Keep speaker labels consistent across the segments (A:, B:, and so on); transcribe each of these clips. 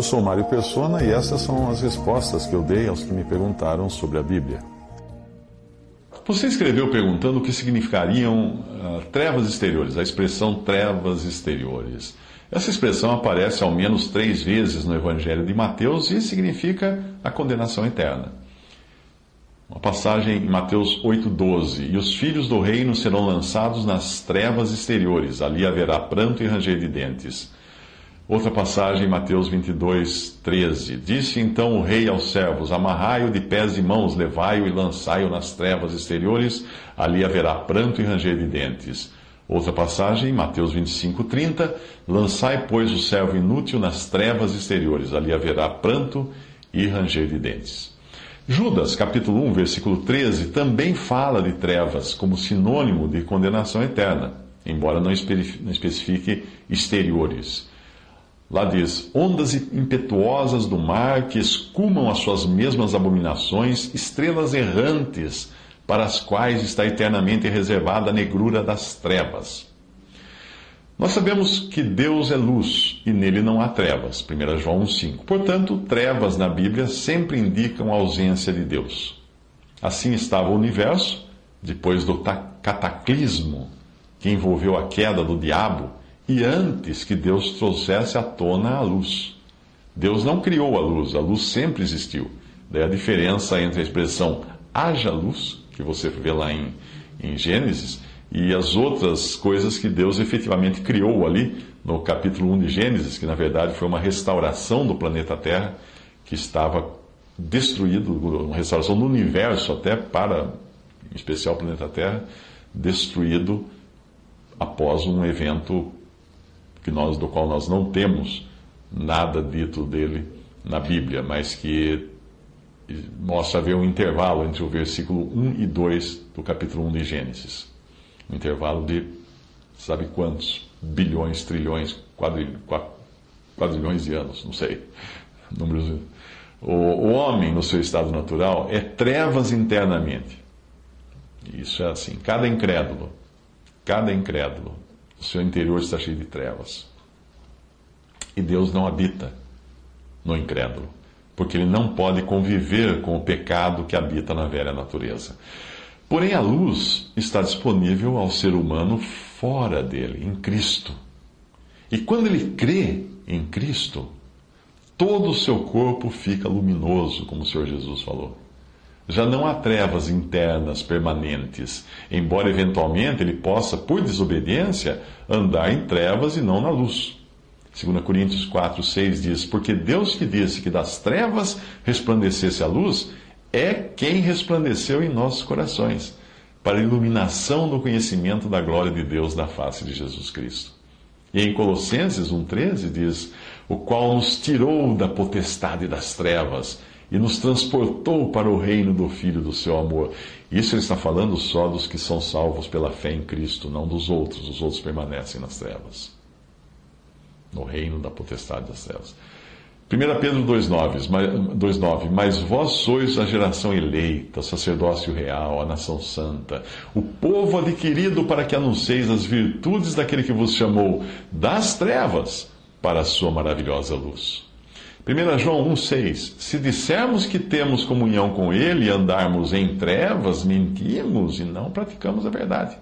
A: Eu sou Mário Persona e essas são as respostas que eu dei aos que me perguntaram sobre a Bíblia. Você escreveu perguntando o que significariam uh, trevas exteriores, a expressão trevas exteriores. Essa expressão aparece ao menos três vezes no Evangelho de Mateus e significa a condenação eterna. Uma passagem em Mateus 8,12: E os filhos do reino serão lançados nas trevas exteriores, ali haverá pranto e ranger de dentes. Outra passagem, Mateus 22, 13. Disse então o rei aos servos: Amarrai-o de pés e mãos, levai-o e lançai-o nas trevas exteriores, ali haverá pranto e ranger de dentes. Outra passagem, Mateus 25, 30. Lançai, pois, o servo inútil nas trevas exteriores, ali haverá pranto e ranger de dentes. Judas, capítulo 1, versículo 13, também fala de trevas como sinônimo de condenação eterna, embora não especifique exteriores. Lá diz: ondas impetuosas do mar que escumam as suas mesmas abominações, estrelas errantes, para as quais está eternamente reservada a negrura das trevas. Nós sabemos que Deus é luz e nele não há trevas. 1 João 1,5. Portanto, trevas na Bíblia sempre indicam a ausência de Deus. Assim estava o universo, depois do cataclismo que envolveu a queda do diabo e antes que Deus trouxesse à tona a luz. Deus não criou a luz, a luz sempre existiu. Daí a diferença entre a expressão haja luz, que você vê lá em, em Gênesis, e as outras coisas que Deus efetivamente criou ali no capítulo 1 de Gênesis, que na verdade foi uma restauração do planeta Terra, que estava destruído, uma restauração do universo até para, em especial o planeta Terra, destruído após um evento que nós, do qual nós não temos nada dito dele na Bíblia, mas que mostra haver um intervalo entre o versículo 1 e 2 do capítulo 1 de Gênesis. Um intervalo de, sabe quantos? Bilhões, trilhões, quadrilhões, de anos, não sei. Números. O, o homem, no seu estado natural, é trevas internamente. Isso é assim. Cada incrédulo, cada incrédulo o seu interior está cheio de trevas. E Deus não habita no incrédulo, porque ele não pode conviver com o pecado que habita na velha natureza. Porém, a luz está disponível ao ser humano fora dele, em Cristo. E quando ele crê em Cristo, todo o seu corpo fica luminoso, como o Senhor Jesus falou. Já não há trevas internas permanentes, embora eventualmente ele possa, por desobediência, andar em trevas e não na luz. 2 Coríntios 4, 6 diz: Porque Deus que disse que das trevas resplandecesse a luz, é quem resplandeceu em nossos corações, para a iluminação do conhecimento da glória de Deus da face de Jesus Cristo. E em Colossenses 1,13 diz: O qual nos tirou da potestade das trevas e nos transportou para o reino do Filho do seu amor. Isso ele está falando só dos que são salvos pela fé em Cristo, não dos outros. Os outros permanecem nas trevas. No reino da potestade das trevas. 1 Pedro 2,9: Mas vós sois a geração eleita, sacerdócio real, a nação santa, o povo adquirido para que anuncieis as virtudes daquele que vos chamou das trevas para a sua maravilhosa luz. 1 João 1,6: Se dissermos que temos comunhão com Ele e andarmos em trevas, mentimos e não praticamos a verdade.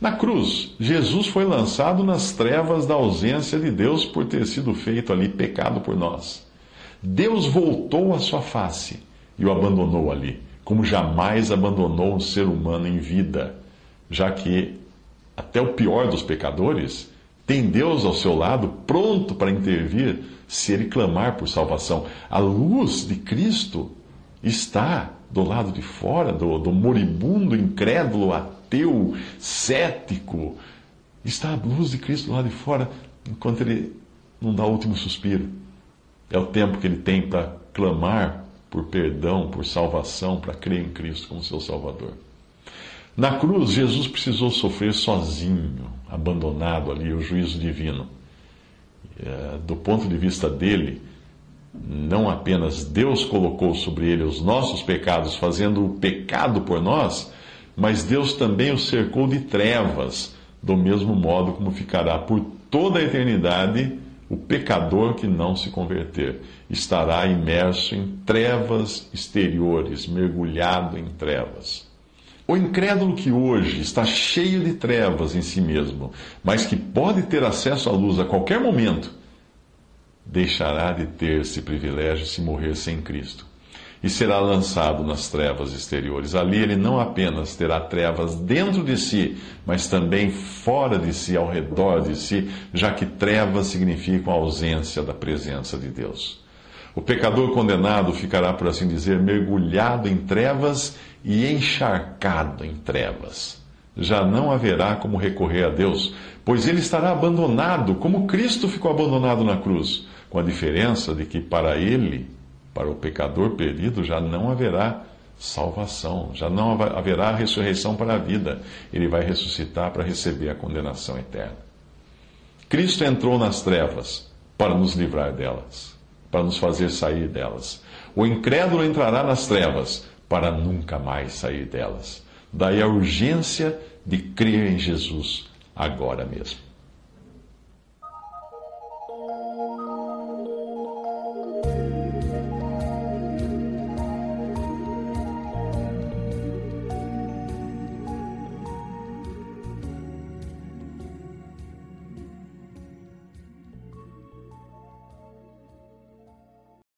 A: Na cruz, Jesus foi lançado nas trevas da ausência de Deus por ter sido feito ali pecado por nós. Deus voltou a sua face e o abandonou ali, como jamais abandonou um ser humano em vida, já que até o pior dos pecadores tem Deus ao seu lado, pronto para intervir se ele clamar por salvação. A luz de Cristo está do lado de fora, do, do moribundo, incrédulo, ateu, cético, Está a luz de Cristo lá de fora enquanto ele não dá o último suspiro. É o tempo que ele tem para clamar por perdão, por salvação, para crer em Cristo como seu Salvador. Na cruz, Jesus precisou sofrer sozinho, abandonado ali, o juízo divino. É, do ponto de vista dele, não apenas Deus colocou sobre ele os nossos pecados, fazendo o pecado por nós, mas Deus também o cercou de trevas, do mesmo modo como ficará por toda a eternidade o pecador que não se converter. Estará imerso em trevas exteriores, mergulhado em trevas. O incrédulo que hoje está cheio de trevas em si mesmo, mas que pode ter acesso à luz a qualquer momento, deixará de ter esse privilégio se morrer sem Cristo. E será lançado nas trevas exteriores. Ali ele não apenas terá trevas dentro de si, mas também fora de si, ao redor de si, já que trevas significam a ausência da presença de Deus. O pecador condenado ficará, por assim dizer, mergulhado em trevas e encharcado em trevas. Já não haverá como recorrer a Deus, pois ele estará abandonado, como Cristo ficou abandonado na cruz, com a diferença de que para ele, para o pecador perdido, já não haverá salvação, já não haverá ressurreição para a vida. Ele vai ressuscitar para receber a condenação eterna. Cristo entrou nas trevas para nos livrar delas, para nos fazer sair delas. O incrédulo entrará nas trevas para nunca mais sair delas. Daí a urgência de crer em Jesus agora mesmo.